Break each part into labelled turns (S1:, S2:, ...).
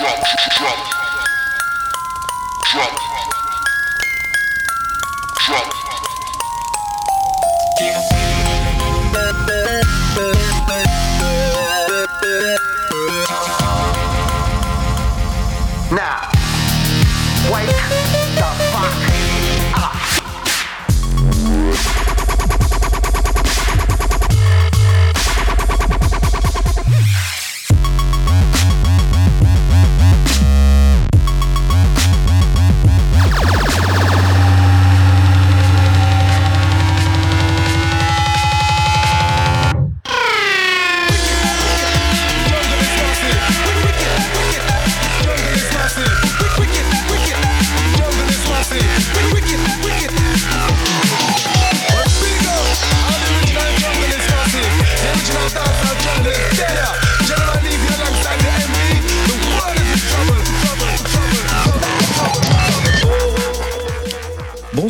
S1: drop, drop, drop, drop. Now.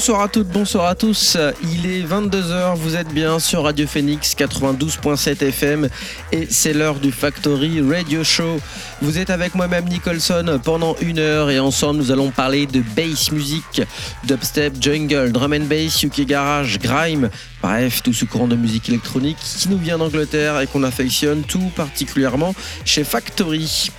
S1: Bonsoir à toutes, bonsoir à tous. Il est 22h, vous êtes bien sur Radio Phoenix 92.7 FM et c'est l'heure du Factory Radio Show. Vous êtes avec moi-même Nicholson pendant une heure et ensemble nous allons parler de bass music, dubstep, jungle, drum and bass, UK garage, grime, bref, tout ce courant de musique électronique qui nous vient d'Angleterre et qu'on affectionne tout particulièrement chez Factory.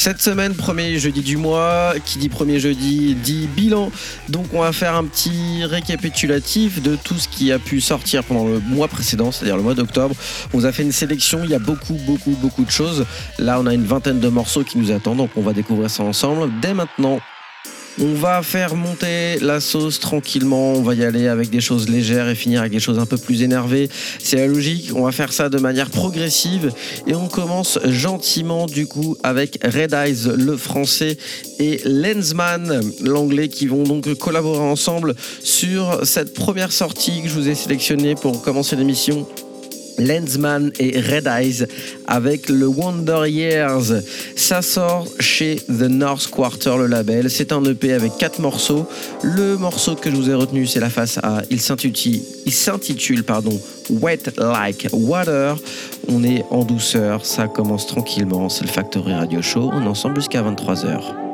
S1: Cette semaine, premier jeudi du mois, qui dit premier jeudi dit bilan. Donc on va faire un petit récapitulatif de tout ce qui a pu sortir pendant le mois précédent, c'est-à-dire le mois d'octobre. On vous a fait une sélection, il y a beaucoup, beaucoup, beaucoup de choses. Là, on a une vingtaine de morceaux qui nous attendent, donc on va découvrir ça ensemble dès maintenant. On va faire monter la sauce tranquillement, on va y aller avec des choses légères et finir avec des choses un peu plus énervées. C'est la logique, on va faire ça de manière progressive et on commence gentiment du coup avec Red Eyes le français et Lensman l'anglais qui vont donc collaborer ensemble sur cette première sortie que je vous ai sélectionnée pour commencer l'émission. Lensman et Red Eyes avec le Wonder Years. Ça sort chez The North Quarter, le label. C'est un EP avec quatre morceaux. Le morceau que je vous ai retenu, c'est la face A. Il s'intitule, pardon, Wet Like Water. On est en douceur, ça commence tranquillement. C'est le Factory Radio Show. On est ensemble jusqu'à 23h.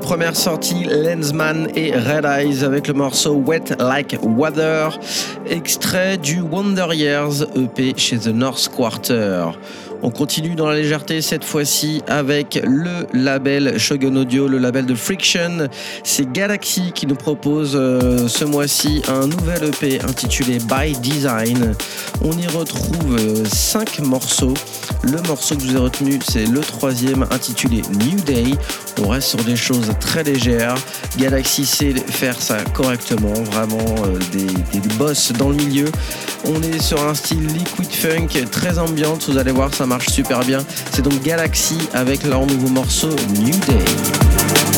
S1: Première sortie, Lensman et Red Eyes avec le morceau Wet Like Water, extrait du Wonder Years EP chez The North Quarter. On continue dans la légèreté cette fois-ci avec le label Shogun Audio, le label de Friction. C'est Galaxy qui nous propose euh, ce mois-ci un nouvel EP intitulé By Design. On y retrouve 5 euh, morceaux. Le morceau que je vous ai retenu, c'est le troisième intitulé New Day. On reste sur des choses très légères. Galaxy sait faire ça correctement, vraiment euh, des, boss dans le milieu. On est sur un style liquid funk très ambiante, vous allez voir ça marche super bien. C'est donc Galaxy avec leur nouveau morceau New Day.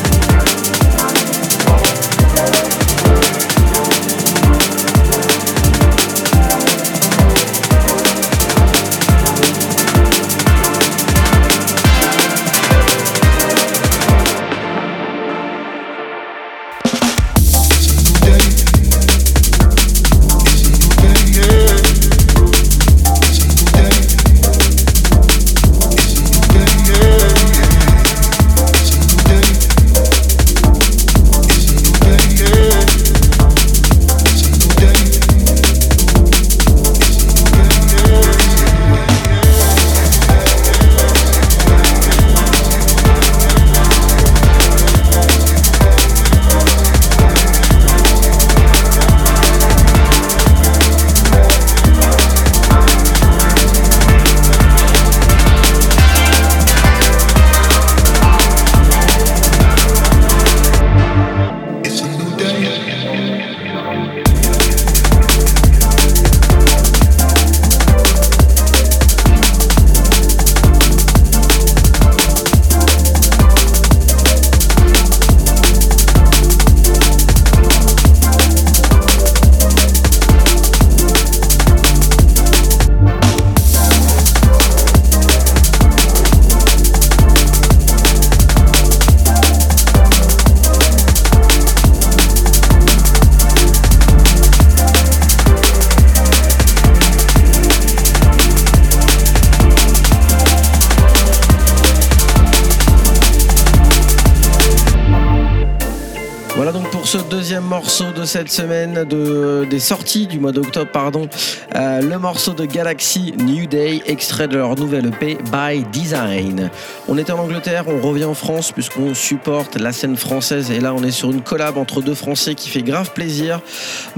S1: Cette semaine de, des sorties du mois d'octobre, pardon, euh, le morceau de Galaxy New Day, extrait de leur nouvelle EP By Design. On était en Angleterre, on revient en France puisqu'on supporte la scène française et là on est sur une collab entre deux Français qui fait grave plaisir.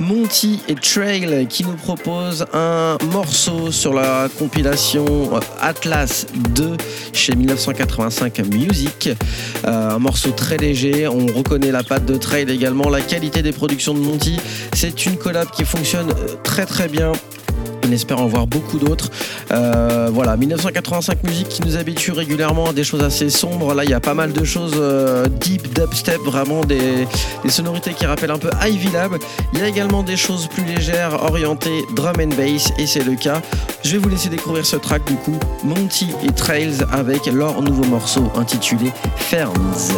S1: Monty et Trail qui nous proposent un morceau sur la compilation Atlas 2 chez 1985 Music. Euh, un morceau très léger, on reconnaît la patte de Trail également, la qualité des productions de Monty. C'est une collab qui fonctionne très très bien. On espère en voir beaucoup d'autres. Euh, voilà, 1985 musique qui nous habitue régulièrement à des choses assez sombres. Là, il y a pas mal de choses euh, deep dubstep, vraiment des, sonorités qui rappellent un peu Ivy Lab. Il y a également des choses plus légères, orientées drum and bass, et c'est le cas. Je vais vous laisser découvrir ce track du coup, Monty et Trails avec leur nouveau morceau intitulé Ferns.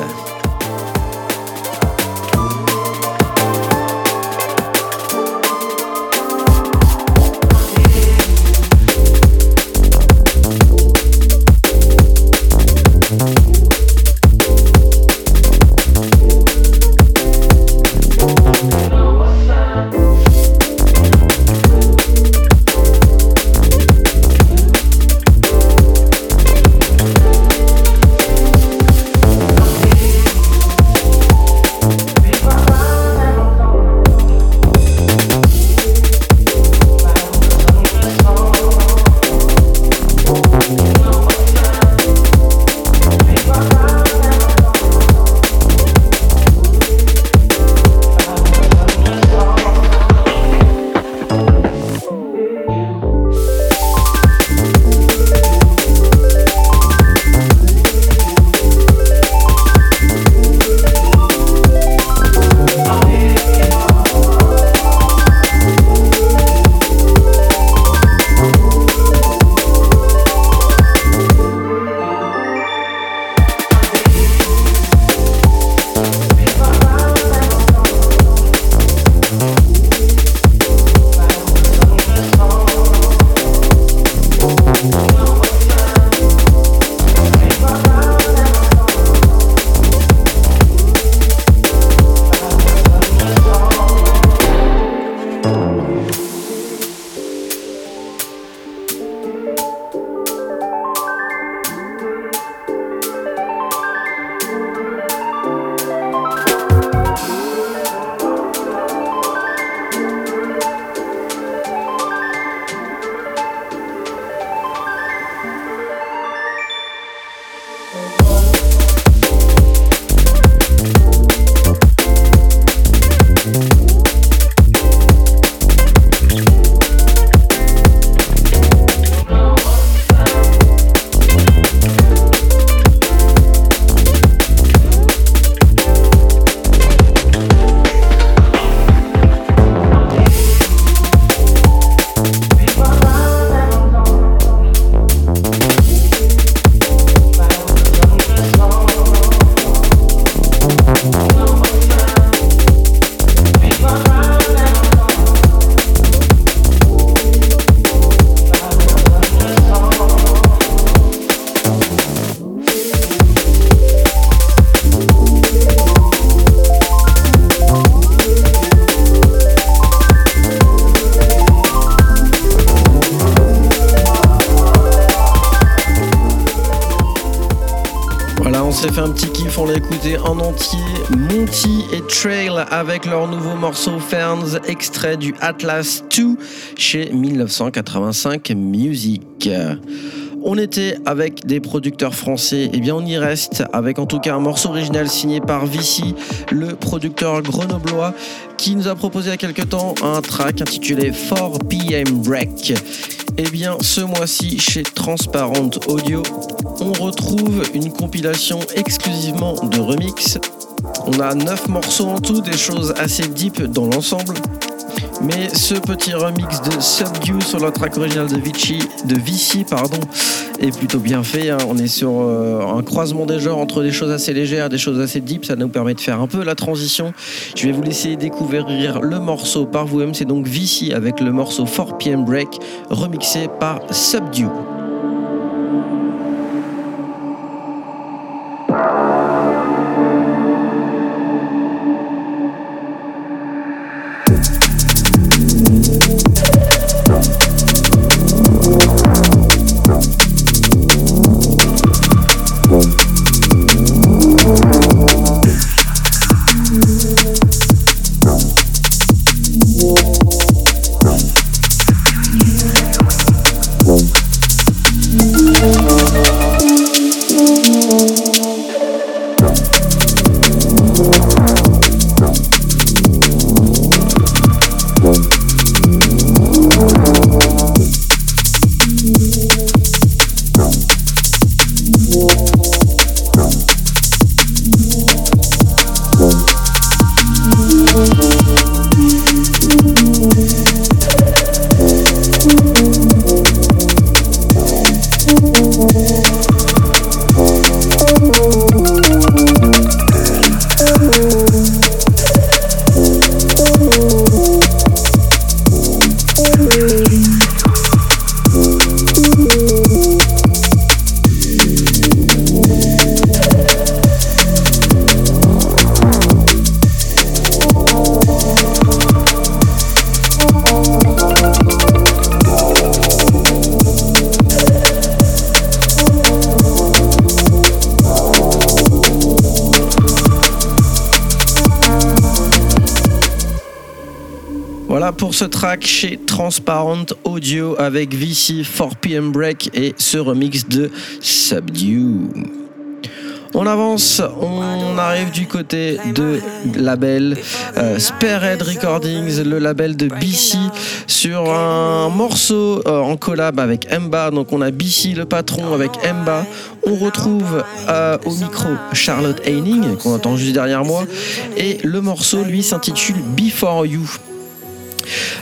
S1: Avec leur nouveau morceau Ferns, extrait du Atlas 2 chez 1985 Music. On était avec des producteurs français, et eh bien on y reste avec en tout cas un morceau original signé par Vici, le producteur grenoblois, qui nous a proposé il y a quelques temps un track intitulé 4 PM Break. Et eh bien ce mois-ci chez Transparent Audio, on retrouve une compilation exclusivement de remix. On a 9 morceaux en tout, des choses assez deep dans l'ensemble. Mais ce petit remix de Subdue sur la track originale de Vichy, de Vici, pardon, est plutôt bien fait. Hein. On est sur euh, un croisement des genres entre des choses assez légères, des choses assez deep. Ça nous permet de faire un peu la transition. Je vais vous laisser découvrir le morceau par vous-même. C'est donc Vici avec le morceau 4 PM Break remixé par Subdue. Voilà pour ce track chez Transparent Audio avec VC 4PM Break et ce remix de Subdue. On avance, on arrive du côté de label euh, Sparehead Recordings, le label de BC, sur un morceau euh, en collab avec Emba. Donc on a BC le patron avec Emba. On retrouve euh, au micro Charlotte Heining, qu'on entend juste derrière moi. Et le morceau, lui, s'intitule Before You.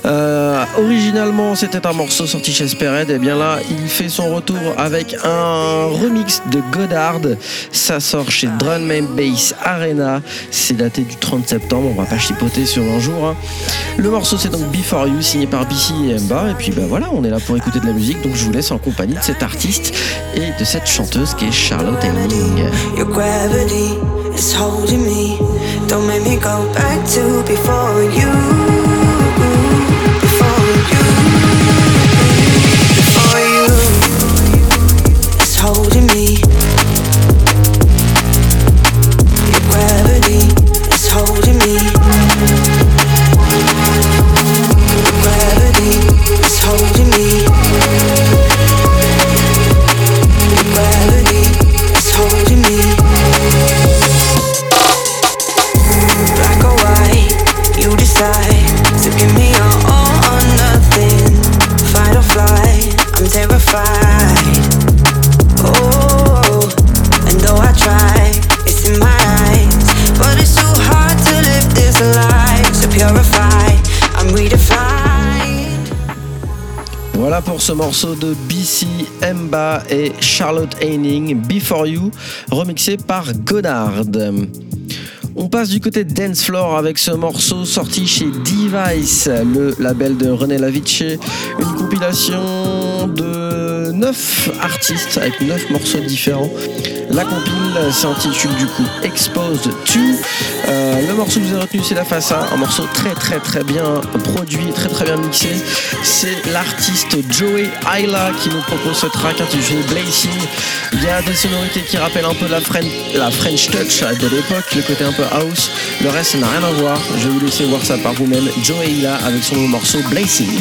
S1: Euh, originalement, c'était un morceau sorti chez Spered. Et bien là, il fait son retour avec un remix de Godard. Ça sort chez Drum Bass Arena. C'est daté du 30 septembre. On va pas chipoter sur un jour. Hein. Le morceau, c'est donc Before You, signé par BC et Mba. Et puis ben voilà, on est là pour écouter de la musique. Donc je vous laisse en compagnie de cet artiste et de cette chanteuse qui est Charlotte Henning. Don't make me go back to before you.
S2: gravity is holding me. Gravity is holding me. Gravity is holding me. Black or white, you decide to give me your all or nothing. Fight or flight, I'm terrified.
S1: Pour ce morceau de BC, Emba et Charlotte Heining, Before You, remixé par Godard. On passe du côté de Dance Floor avec ce morceau sorti chez Device, le label de René Lavice, une compilation de 9 artistes avec 9 morceaux différents. La compile s'intitule du coup Exposed 2. Euh, le morceau que vous avez retenu c'est la face A, un morceau très très très bien produit, très très bien mixé. C'est l'artiste Joey Ayla qui nous propose ce track intitulé Blazing. Il y a des sonorités qui rappellent un peu la, French, la French Touch de l'époque, le côté un peu house. Le reste n'a rien à voir. Je vais vous laisser voir ça par vous-même. Joey Ayla avec son morceau Blazing.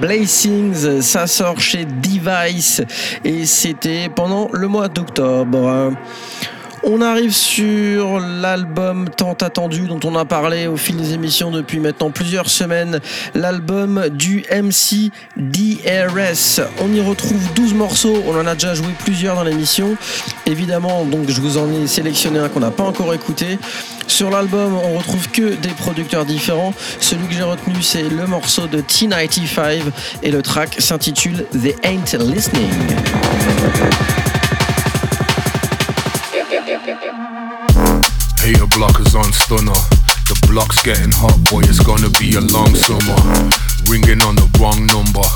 S1: Blazings. Ça sort chez Device et c'était pendant le mois d'octobre. On arrive sur l'album tant attendu dont on a parlé au fil des émissions depuis maintenant plusieurs semaines, l'album du MC DRS. On y retrouve 12 morceaux, on en a déjà joué plusieurs dans l'émission. Évidemment, donc je vous en ai sélectionné un qu'on n'a pas encore écouté. Sur l'album, on retrouve que des producteurs différents. Celui que j'ai retenu, c'est le morceau de T95 et le track s'intitule The Ain't Listening.
S3: Hater blockers on stunner. The block's getting hot, boy. It's gonna be a long summer. Ringing on the wrong number.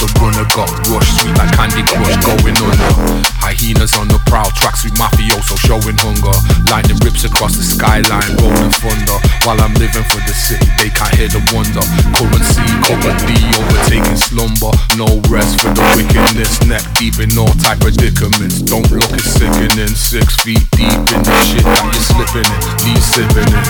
S3: The runner got rushed, sweet like Candy Crush, going under. Hyenas on the prowl, tracks with mafioso showing hunger. Lightning rips across the skyline, rolling thunder. While I'm living for the city, they can't hear the wonder. Currency, cover D, overtaking slumber. No rest for the wickedness, neck deep in all type predicaments. Don't look as sickening, six feet deep in the shit that you're slipping in. Leave sipping it.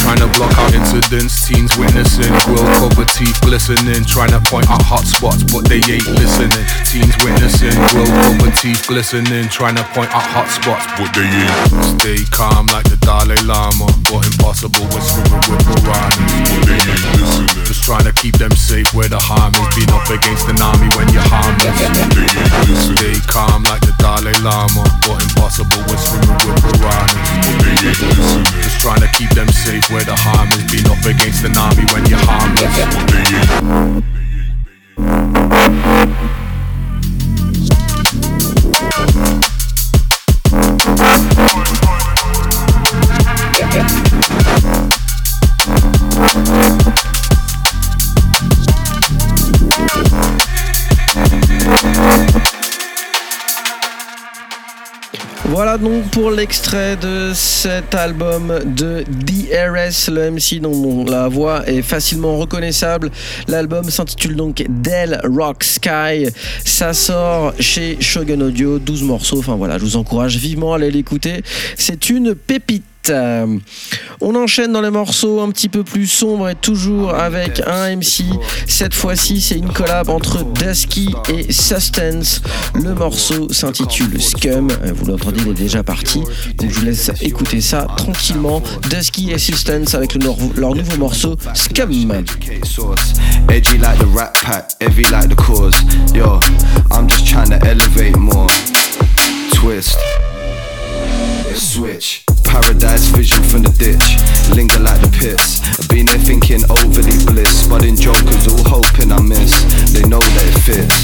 S3: Trying to block out incidents, teens witnessing. Grill cover teeth glistening. Trying to point out hot spots, but they ain't listening. Teens witnessing. Grill cover teeth glistening. Trying to point out hot spots, but they ain't. Stay calm like the Dalai Lama, but impossible when swimming with piranhas. But they ain't listening. Just trying to keep them safe where the harm is. Been up against an army when you're harmless. But they ain't listening. Stay calm like the Dalai Lama, but impossible when swimming with piranhas. But they ain't listening. Just trying to keep them safe where the harm is. Been up against an army when you're harmless. But they ain't. One.
S1: Voilà donc pour l'extrait de cet album de DRS, le MC dont la voix est facilement reconnaissable. L'album s'intitule donc Del Rock Sky. Ça sort chez Shogun Audio, 12 morceaux. Enfin voilà, je vous encourage vivement à aller l'écouter. C'est une pépite. Euh, on enchaîne dans les morceaux un petit peu plus sombres et toujours avec un MC. Cette fois-ci, c'est une collab entre Dusky et Sustance. Le morceau s'intitule Scum. Vous l'entendez, il est déjà parti. Donc je vous laisse écouter ça tranquillement. Dusky et Sustance avec leur, leur nouveau morceau Scum.
S4: Edgy like the rat pack, heavy like the cause. Yo, I'm just trying to elevate more. Twist. Switch. Paradise vision from the ditch. Linger like the pits. I've been there thinking overly bliss. Budding jokers all hoping I miss. They know that it fits.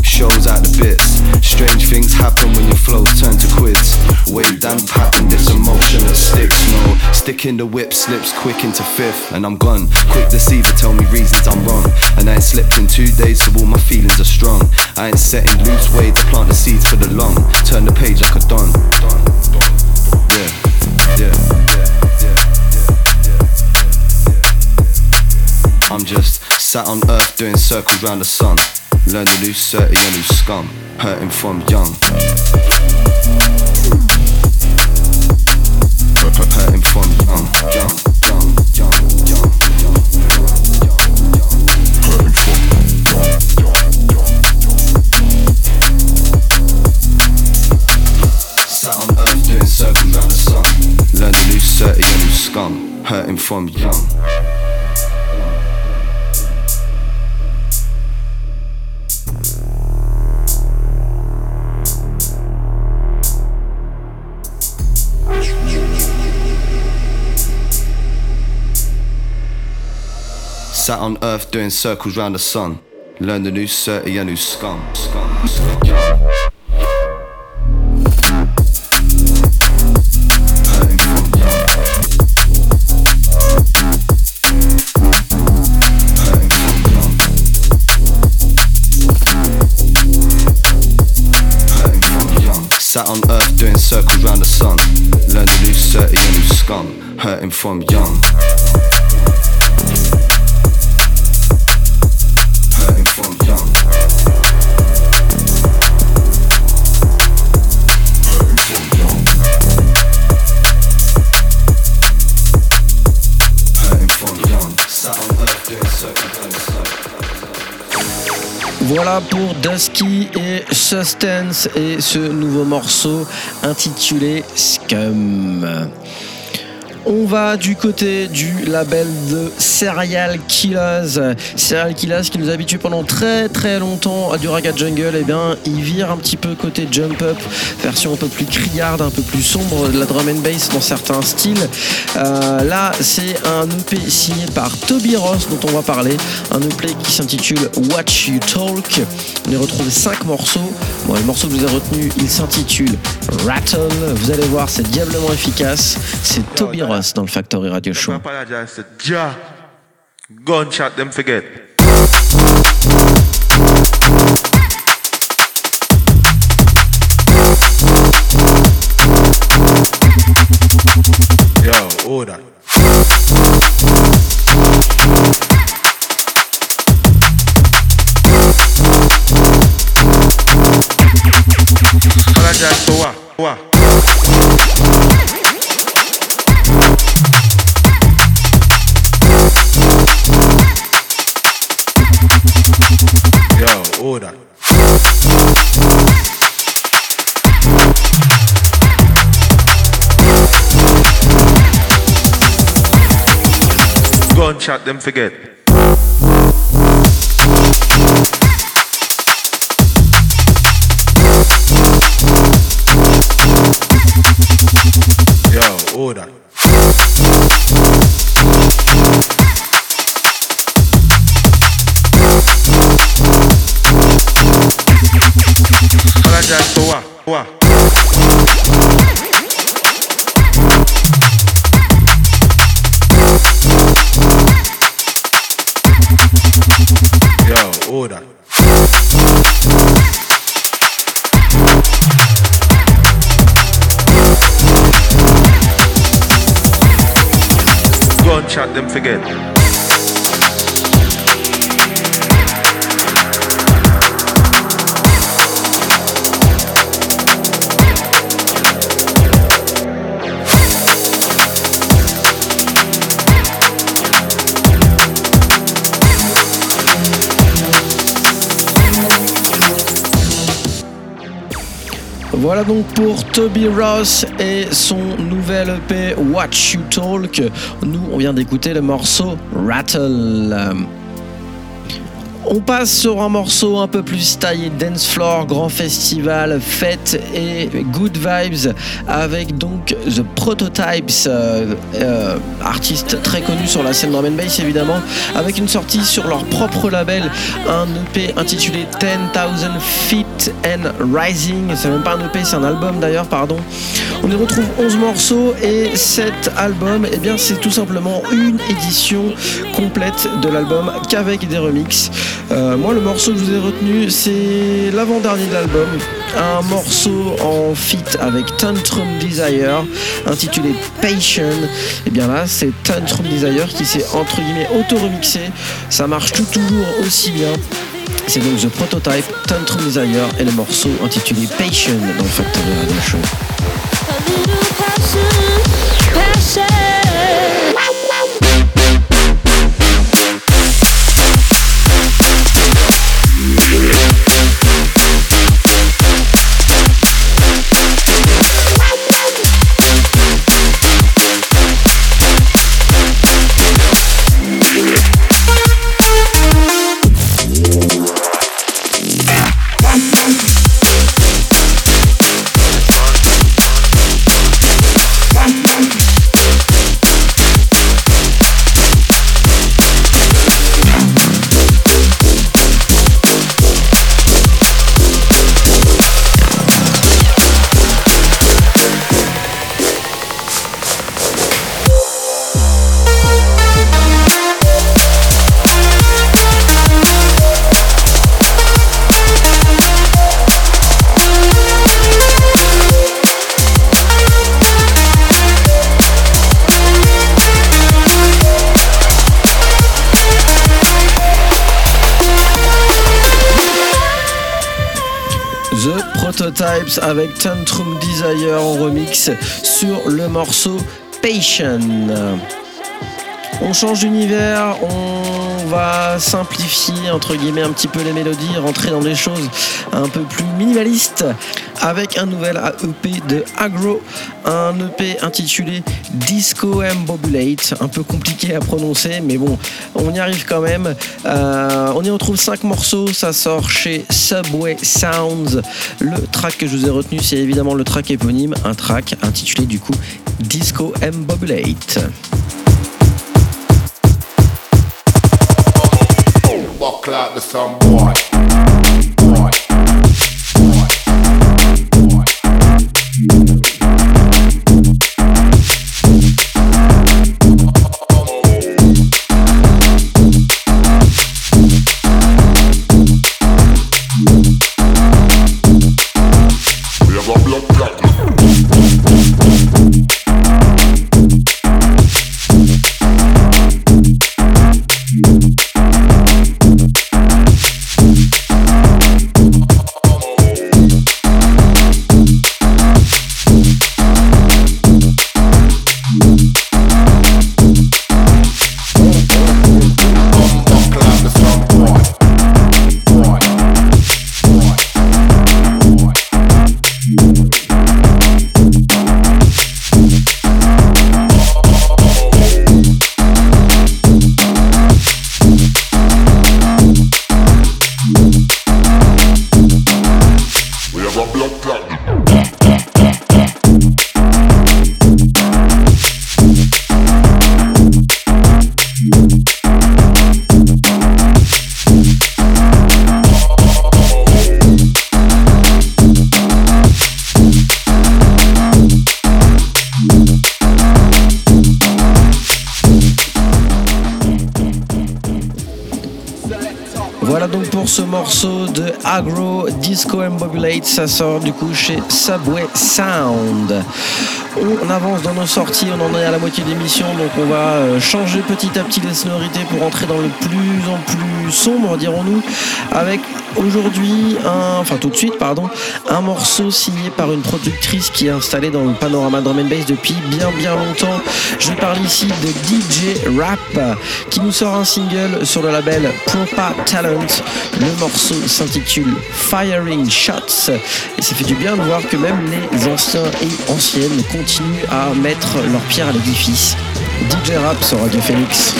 S4: Shows out the bits. Strange things happen when your flows turn to quids. Wave down pattern, this emotion that sticks. No, stick in the whip, slips quick into fifth, and I'm gone. Quick deceiver, tell me reasons I'm wrong. And I ain't slept in two days, so all my feelings are strong. I ain't setting loose way to plant the seeds for the long. Turn the page like a don. Yeah. I'm just sat on earth doing circles round the sun. Learn the new 30 and new scum. Hurting from young. Hurting from young, young, Hurting from young. Sat on earth doing circles round the sun. Learn the new 30 and new scum. scum, scum. On circles round the sun. Learn the new 30 and new scum. Hurting from young.
S1: Voilà pour Dusky et Sustance et ce nouveau morceau intitulé Scum. On va du côté du label de Serial Killers. Serial Killers qui nous habitue pendant très très longtemps à du Raga Jungle. Et eh bien, il vire un petit peu côté Jump Up, version un peu plus criarde, un peu plus sombre de la drum and bass dans certains styles. Euh, là, c'est un EP signé par Toby Ross dont on va parler. Un EP qui s'intitule Watch You Talk. On y retrouve 5 morceaux. Bon, le morceau que vous avez retenu, il s'intitule Rattle. Vous allez voir, c'est diablement efficace. C'est Toby Ross dans le Factory Radio Show.
S5: Gunshot them forget. Yo, order. Apologize for what? What? Gunshot them forget. Yo, order. apologize for what? What? Gunshot them forget.
S1: Voilà donc pour Toby Ross et son nouvel EP Watch You Talk. Nous, on vient d'écouter le morceau Rattle. On passe sur un morceau un peu plus taillé dance floor, grand festival, fête et good vibes avec donc The Prototypes, euh, euh, artiste très connu sur la scène and bass évidemment, avec une sortie sur leur propre label, un EP intitulé 10,000 Feet and Rising. C'est même pas un EP, c'est un album d'ailleurs, pardon. On y retrouve 11 morceaux et cet album, eh bien, c'est tout simplement une édition complète de l'album qu'avec des remixes. Euh, moi, le morceau que je vous ai retenu, c'est l'avant-dernier de l'album. Un morceau en feat avec Tantrum Desire, intitulé Patient. Et bien là, c'est Tantrum Desire qui s'est entre guillemets auto-remixé. Ça marche tout toujours aussi bien. C'est donc The Prototype, Tantrum Desire et le morceau intitulé Patient dans le Factory Radio Show. Avec Tantrum Desire en remix sur le morceau Patient. On change d'univers, on va simplifier entre guillemets un petit peu les mélodies, rentrer dans des choses un peu plus minimalistes avec un nouvel EP de Agro, un EP intitulé Disco Embobulate, un peu compliqué à prononcer, mais bon, on y arrive quand même. Euh, on y retrouve 5 morceaux, ça sort chez Subway Sounds. Le track que je vous ai retenu, c'est évidemment le track éponyme, un track intitulé du coup Disco Embobulate. Ça sort du coup chez Subway Sound. On avance dans nos sorties, on en est à la moitié d'émission, donc on va euh, changer petit à petit les sonorités pour entrer dans le plus en plus sombre, dirons-nous, avec aujourd'hui, un, enfin tout de suite, pardon, un morceau signé par une productrice qui est installée dans le panorama drum and bass depuis bien bien longtemps. Je parle ici de DJ Rap qui nous sort un single sur le label Propa Talent. Le morceau s'intitule Firing Shots et ça fait du bien de voir que même les anciens et anciennes continuent à mettre leur pierre à l'édifice. DJ Rap sur Radio Phoenix.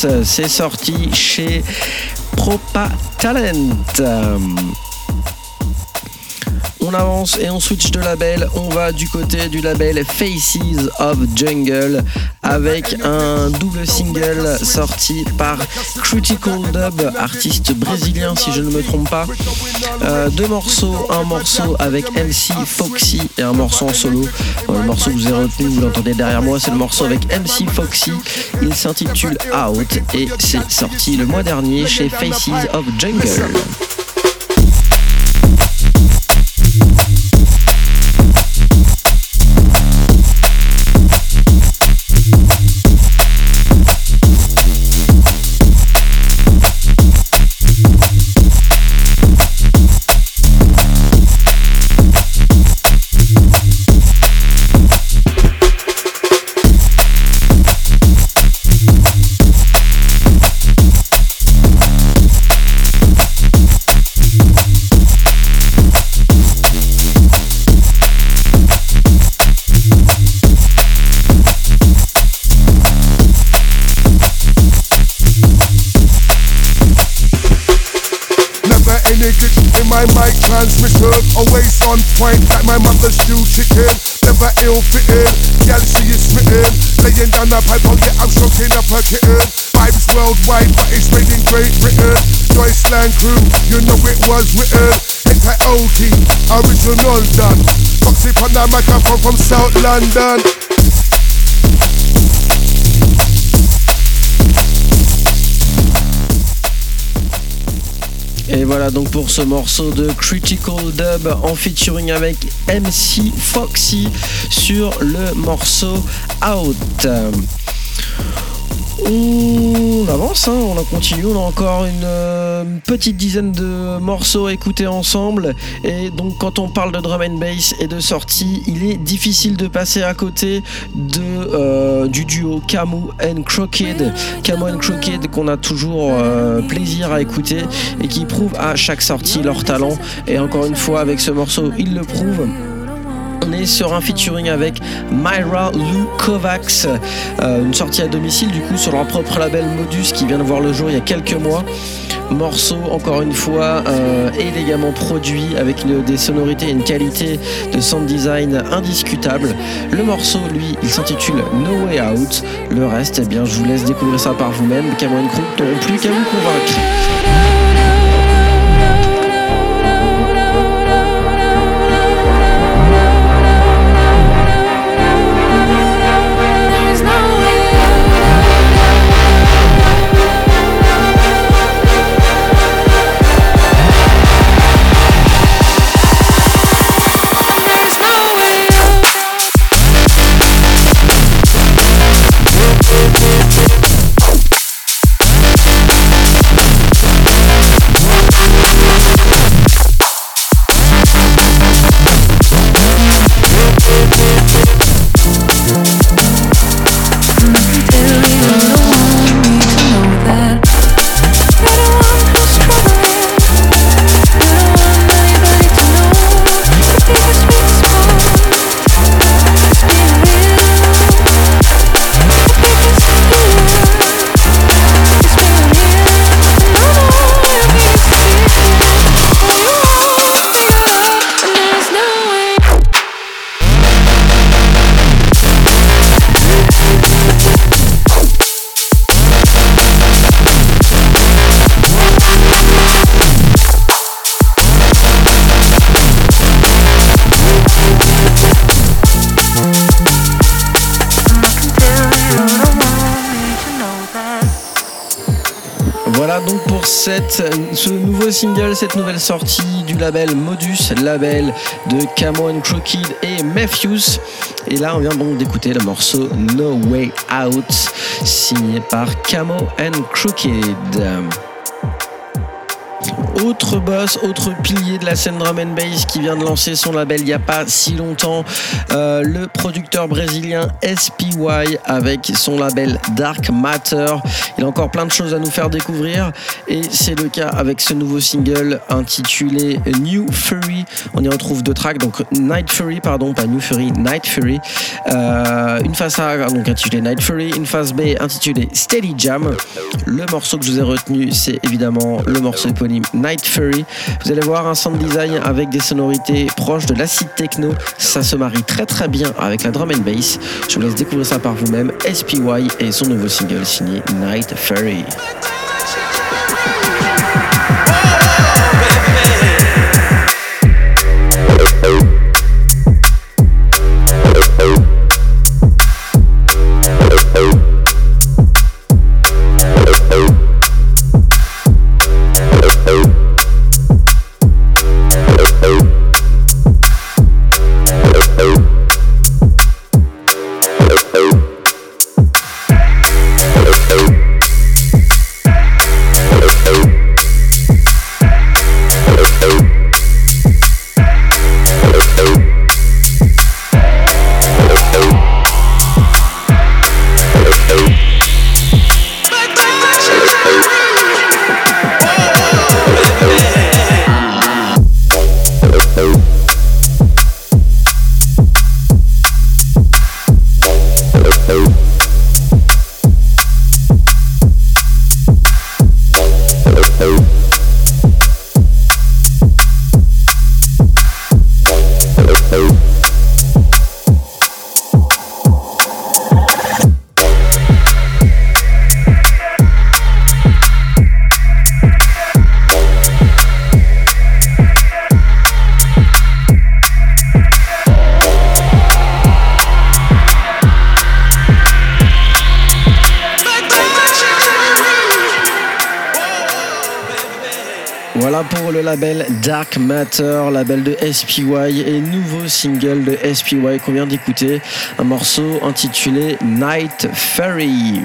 S1: C'est sorti chez Propa Talent. On avance et on switch de label. On va du côté du label Faces of Jungle avec un double single sorti par Critical Dub, artiste brésilien si je ne me trompe pas. Euh, deux morceaux, un morceau avec MC Foxy et un morceau en solo. Euh, le morceau que vous avez retenu, vous l'entendez derrière moi, c'est le morceau avec MC Foxy. Il s'intitule Out et c'est sorti le mois dernier chez Faces of Jungle.
S6: From South London.
S1: Et voilà donc pour ce morceau de Critical Dub en featuring avec MC Foxy sur le morceau Out. On avance, hein, on en continue, on a encore une euh, petite dizaine de morceaux à écouter ensemble. Et donc quand on parle de drum and bass et de sortie, il est difficile de passer à côté euh, du duo Camus and Crooked. Camus and Crooked qu'on a toujours euh, plaisir à écouter et qui prouvent à chaque sortie leur talent. Et encore une fois avec ce morceau, ils le prouvent. Sur un featuring avec Myra Lou Kovacs, euh, une sortie à domicile du coup sur leur propre label Modus qui vient de voir le jour il y a quelques mois. Morceau encore une fois euh, élégamment produit avec des sonorités et une qualité de sound design indiscutable. Le morceau lui il s'intitule No Way Out. Le reste eh bien je vous laisse découvrir ça par vous-même. Cameron Crook n'auront plus qu'à vous convaincre. Ce nouveau single, cette nouvelle sortie du label Modus, label de Camo and Crooked et Matthews. Et là, on vient donc d'écouter le morceau No Way Out, signé par Camo and Crooked. Autre boss, autre pilier de la scène drum and bass qui vient de lancer son label il n'y a pas si longtemps, euh, le producteur brésilien SPY avec son label Dark Matter. Il a encore plein de choses à nous faire découvrir et c'est le cas avec ce nouveau single intitulé New Fury. On y retrouve deux tracks, donc Night Fury, pardon, pas New Fury, Night Fury. Euh, une face A donc intitulée Night Fury, une face B intitulée Steady Jam. Le morceau que je vous ai retenu, c'est évidemment le morceau éponyme Night Fury. Vous allez voir un sound design avec des sonorités proches de l'acid techno. Ça se marie très très bien avec la drum and bass. Je vous laisse découvrir ça par vous-même. SPY et son nouveau single signé Night Fury. Label Dark Matter, label de SPY et nouveau single de SPY qu'on vient d'écouter, un morceau intitulé Night Fairy.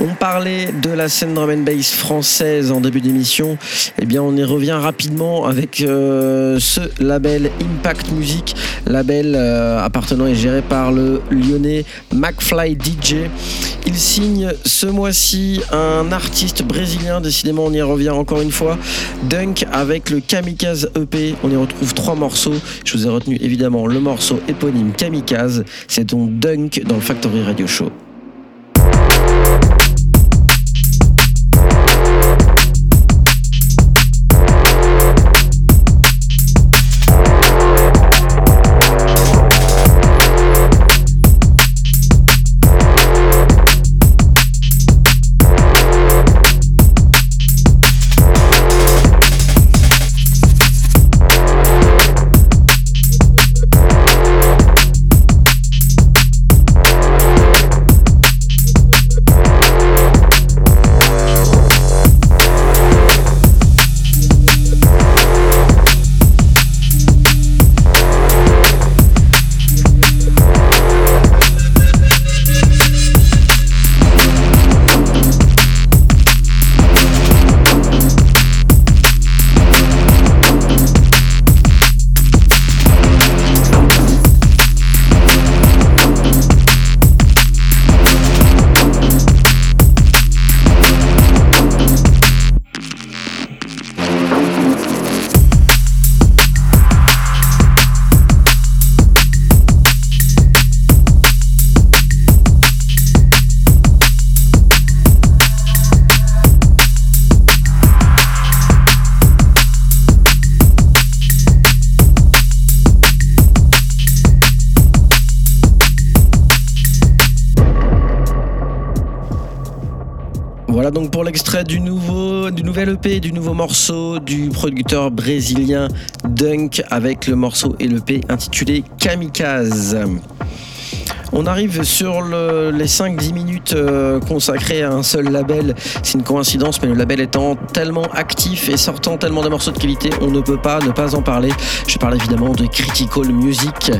S1: On parlait de la scène drum and bass française en début d'émission. Eh bien, on y revient rapidement avec euh, ce label Impact Music, label euh, appartenant et géré par le lyonnais McFly DJ. Il signe ce mois-ci un artiste brésilien, décidément on y revient encore une fois, Dunk avec le Kamikaze EP. On y retrouve trois morceaux. Je vous ai retenu évidemment le morceau éponyme Kamikaze. C'est donc Dunk dans le Factory Radio Show. Du nouveau, du nouvel EP, du nouveau morceau du producteur brésilien Dunk avec le morceau et l'EP intitulé Kamikaze. On arrive sur les 5-10 minutes euh, consacrées à un seul label. C'est une coïncidence, mais le label étant tellement actif et sortant tellement de morceaux de qualité, on ne peut pas ne pas en parler. Je parle évidemment de Critical Music.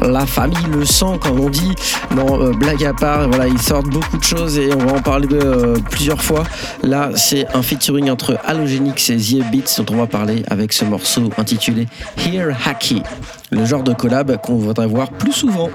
S1: La famille le sent, comme on dit. Non, euh, blague à part, voilà, ils sortent beaucoup de choses et on va en parler euh, plusieurs fois. Là, c'est un featuring entre Halogenics et The Beats dont on va parler avec ce morceau intitulé Here Hacky. Le genre de collab qu'on voudrait voir plus souvent.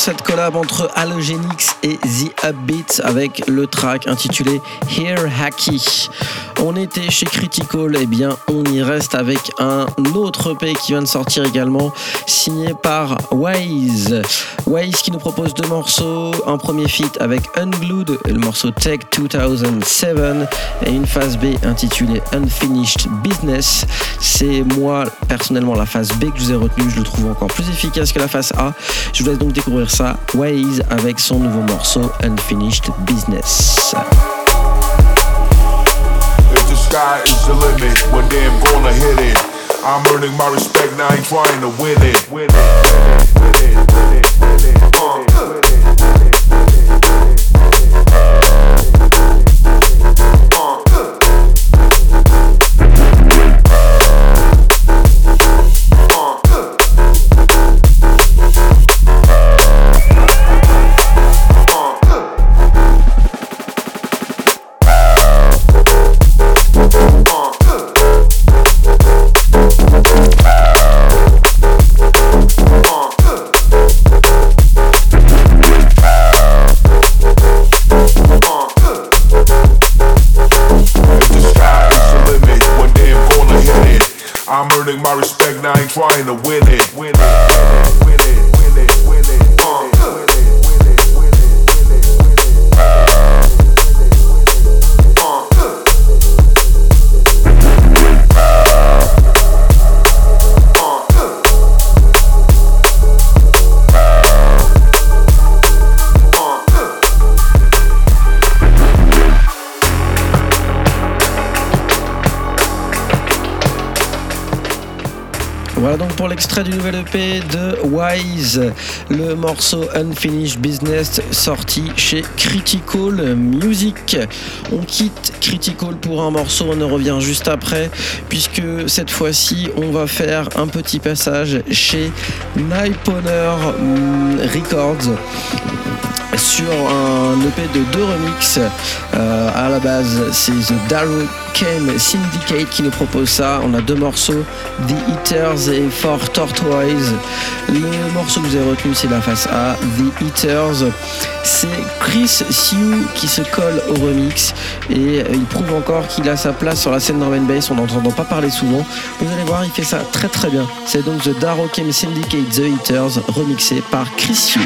S1: Cette collab entre Halogenix et The Upbeat avec le track intitulé Here Hacky. On était chez Critical, et eh bien on y reste avec un autre EP qui vient de sortir également, signé par Wise. Wise qui nous propose deux morceaux, un premier feat avec Unglued, le morceau Tech 2007 et une phase B intitulée Unfinished Business. C'est moi personnellement la phase B que je vous ai retenue, je le trouve encore plus efficace que la phase A. Je vous laisse donc découvrir ça, Waze avec son nouveau morceau Unfinished Business.
S6: Sky is the limit, one day I'm gonna hit it. I'm earning my respect, now I ain't trying to win it. Win it, win it, win it, win it, win it. Uh. Trying to win it.
S1: Pour l'extrait du nouvel EP de Wise, le morceau Unfinished Business sorti chez Critical Music. On quitte Critical pour un morceau, on en revient juste après, puisque cette fois-ci on va faire un petit passage chez Niponer Records sur un EP de deux remix. Euh, à la base, c'est The Darrow Came Syndicate qui nous propose ça. On a deux morceaux, The Eaters et For Tortoise. Le morceau que vous avez retenu, c'est la face A, The Eaters. C'est Chris Sioux qui se colle au remix et il prouve encore qu'il a sa place sur la scène drum bass. On n'entend pas parler souvent. Vous allez voir, il fait ça très très bien. C'est donc The Darrow Came Syndicate, The Eaters, remixé par Chris Sioux.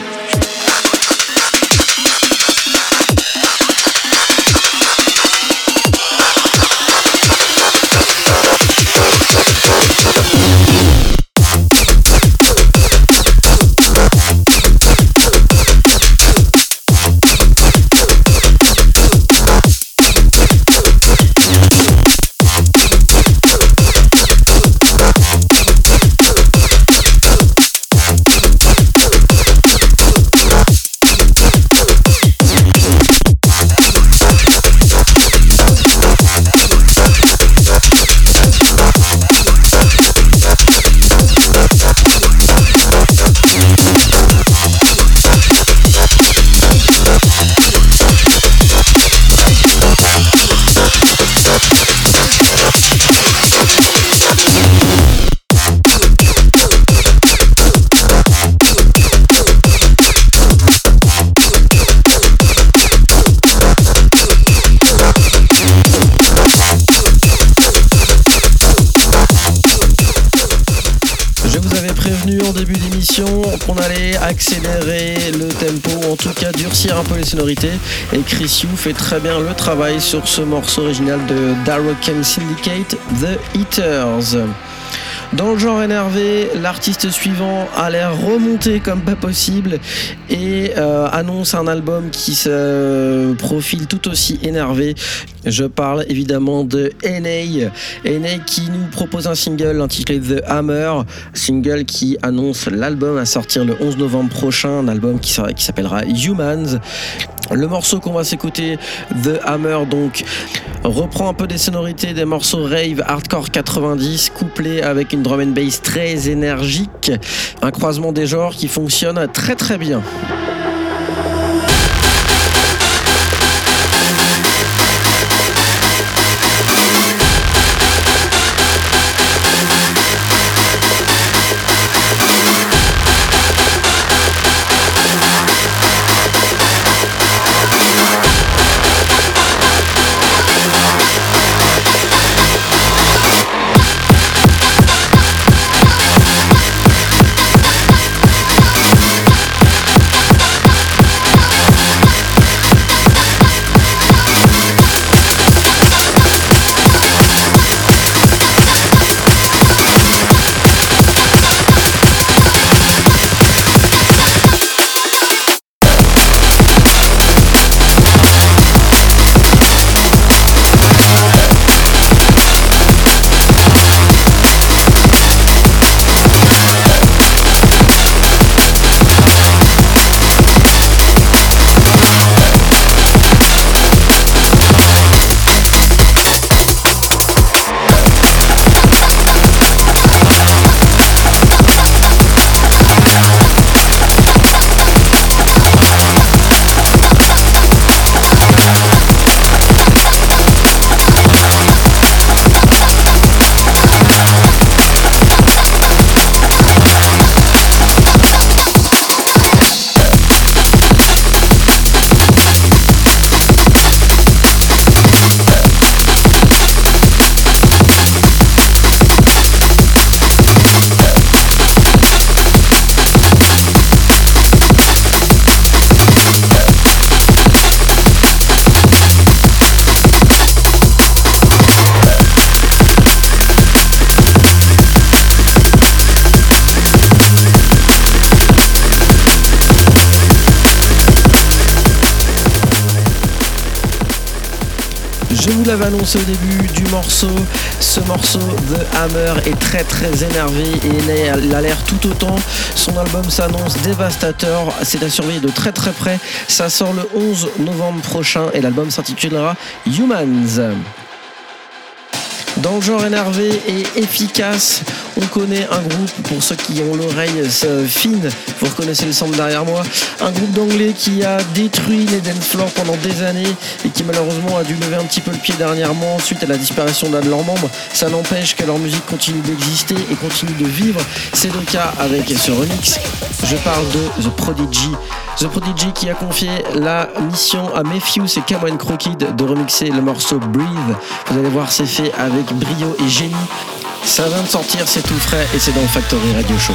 S1: Accélérer le tempo, en tout cas durcir un peu les sonorités. Et Chris Yu fait très bien le travail sur ce morceau original de Darrow Syndicate, The Eaters. Dans le genre énervé, l'artiste suivant a l'air remonté comme pas possible et euh, annonce un album qui se profile tout aussi énervé. Je parle évidemment de NA. NA qui nous propose un single intitulé The Hammer, single qui annonce l'album à sortir le 11 novembre prochain, un album qui, s'appellera Humans. Le morceau qu'on va s'écouter, The Hammer, donc reprend un peu des sonorités des morceaux rave hardcore 90, couplé avec une drum and bass très énergique, un croisement des genres qui fonctionne très très bien. Ce morceau de Hammer est très très énervé et il a l'air tout autant. Son album s'annonce dévastateur, c'est à surveiller de très très près. Ça sort le 11 novembre prochain et l'album s'intitulera Humans. Dans le genre énervé et efficace, on connaît un groupe, pour ceux qui ont l'oreille euh, fine, vous reconnaissez le son derrière moi, un groupe d'anglais qui a détruit les dance pendant des années et qui malheureusement a dû lever un petit peu le pied dernièrement suite à la disparition d'un de leurs membres. Ça n'empêche que leur musique continue d'exister et continue de vivre. C'est le cas avec ce remix. Je parle de The Prodigy. The Prodigy qui a confié la mission à Mepheus et Cameron Crooked de remixer le morceau Breathe. Vous allez voir, c'est fait avec brio et génie. Ça vient de sortir, c'est tout frais et c'est dans le Factory Radio Show.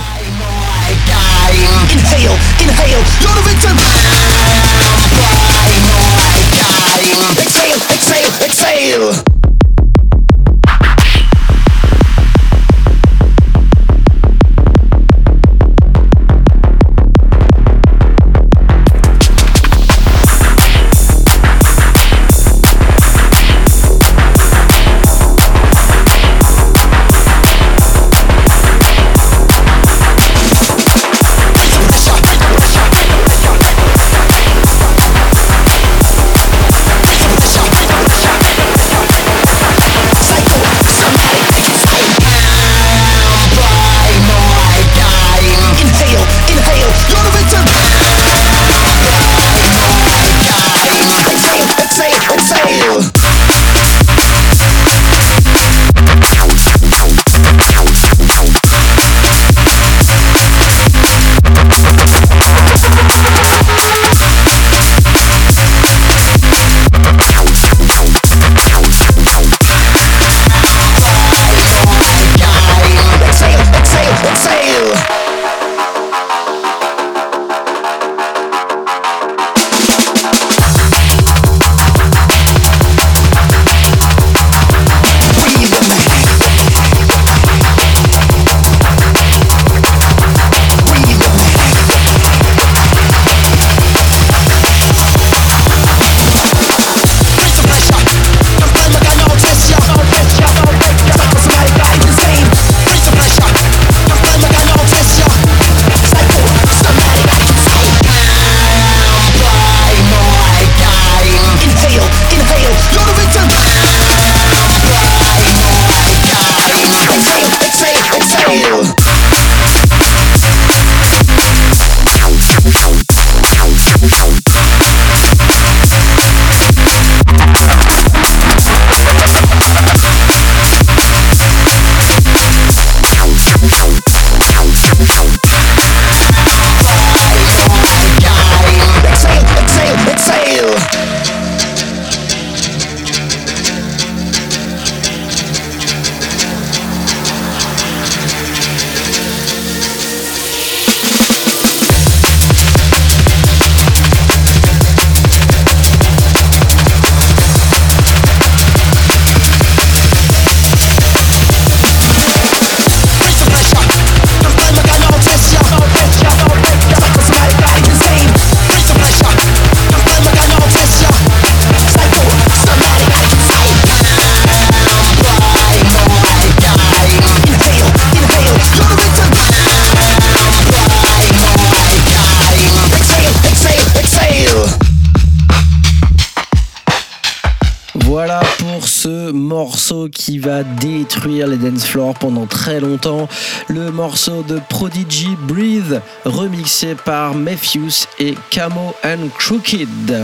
S1: Les dance floors pendant très longtemps. Le morceau de Prodigy Breathe, remixé par Mepheus et Camo and Crooked.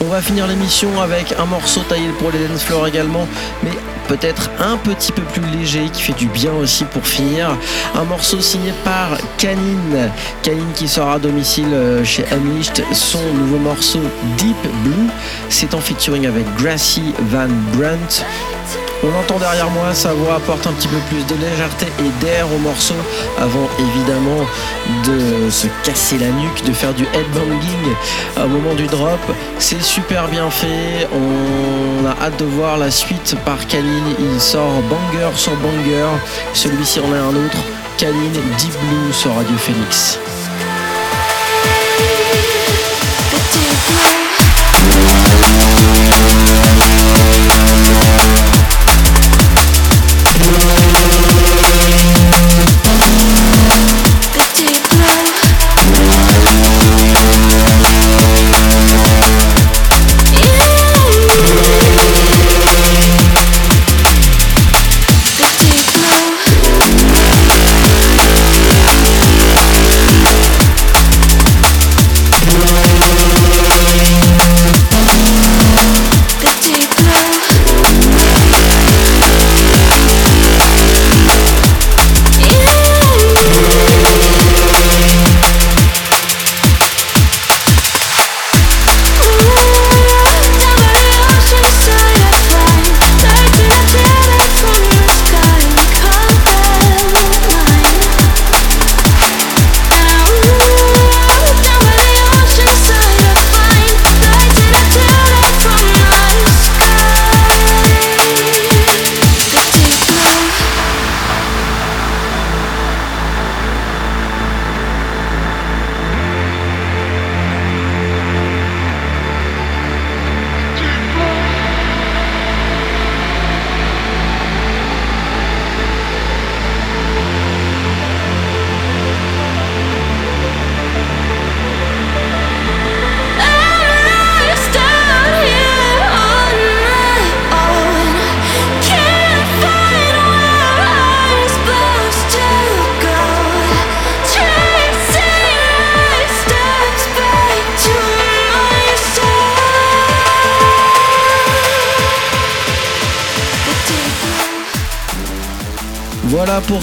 S1: On va finir l'émission avec un morceau taillé pour les dance floors également, mais peut-être un petit peu plus léger qui fait du bien aussi pour finir. Un morceau signé par Canine. Canine qui sera à domicile euh, chez Unleashed. Son nouveau morceau Deep Blue, c'est en featuring avec Gracie Van Brunt. On entend derrière moi, sa voix apporte un petit peu plus de légèreté et d'air au morceau avant évidemment de se casser la nuque, de faire du headbanging au moment du drop. C'est super bien fait, on a hâte de voir la suite par Canine, il sort banger sur banger, celui-ci en a un autre, Canine Deep Blue sur Radio Phoenix.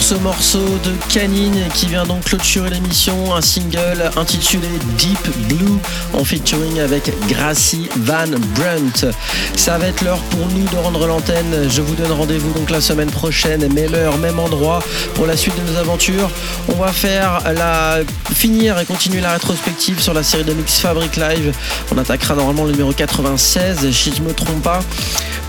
S1: Ce morceau de Canine qui vient donc clôturer l'émission, un single intitulé Deep Blue en featuring avec Gracie Van Brunt. Ça va être l'heure pour nous de rendre l'antenne. Je vous donne rendez-vous donc la semaine prochaine, même heure, même endroit pour la suite de nos aventures. On va faire la finir et continuer la rétrospective sur la série de Mix Fabric Live. On attaquera normalement le numéro 96 si je me trompe pas.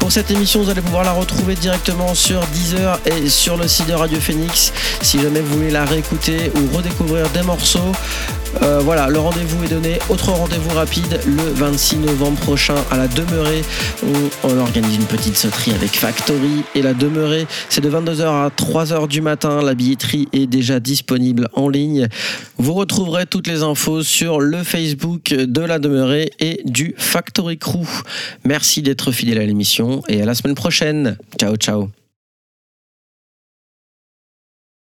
S1: Pour cette émission, vous allez pouvoir la retrouver directement sur Deezer et sur le site de Radio Phoenix. Si jamais vous voulez la réécouter ou redécouvrir des morceaux, euh, voilà, le rendez-vous est donné. Autre rendez-vous rapide le 26 novembre prochain à la Demeurée. On, on organise une petite sauterie avec Factory et la Demeurée. C'est de 22h à 3h du matin. La billetterie est déjà disponible en ligne. Vous retrouverez toutes les infos sur le Facebook de la Demeurée et du Factory Crew. Merci d'être fidèle à l'émission et à la semaine prochaine. Ciao, ciao.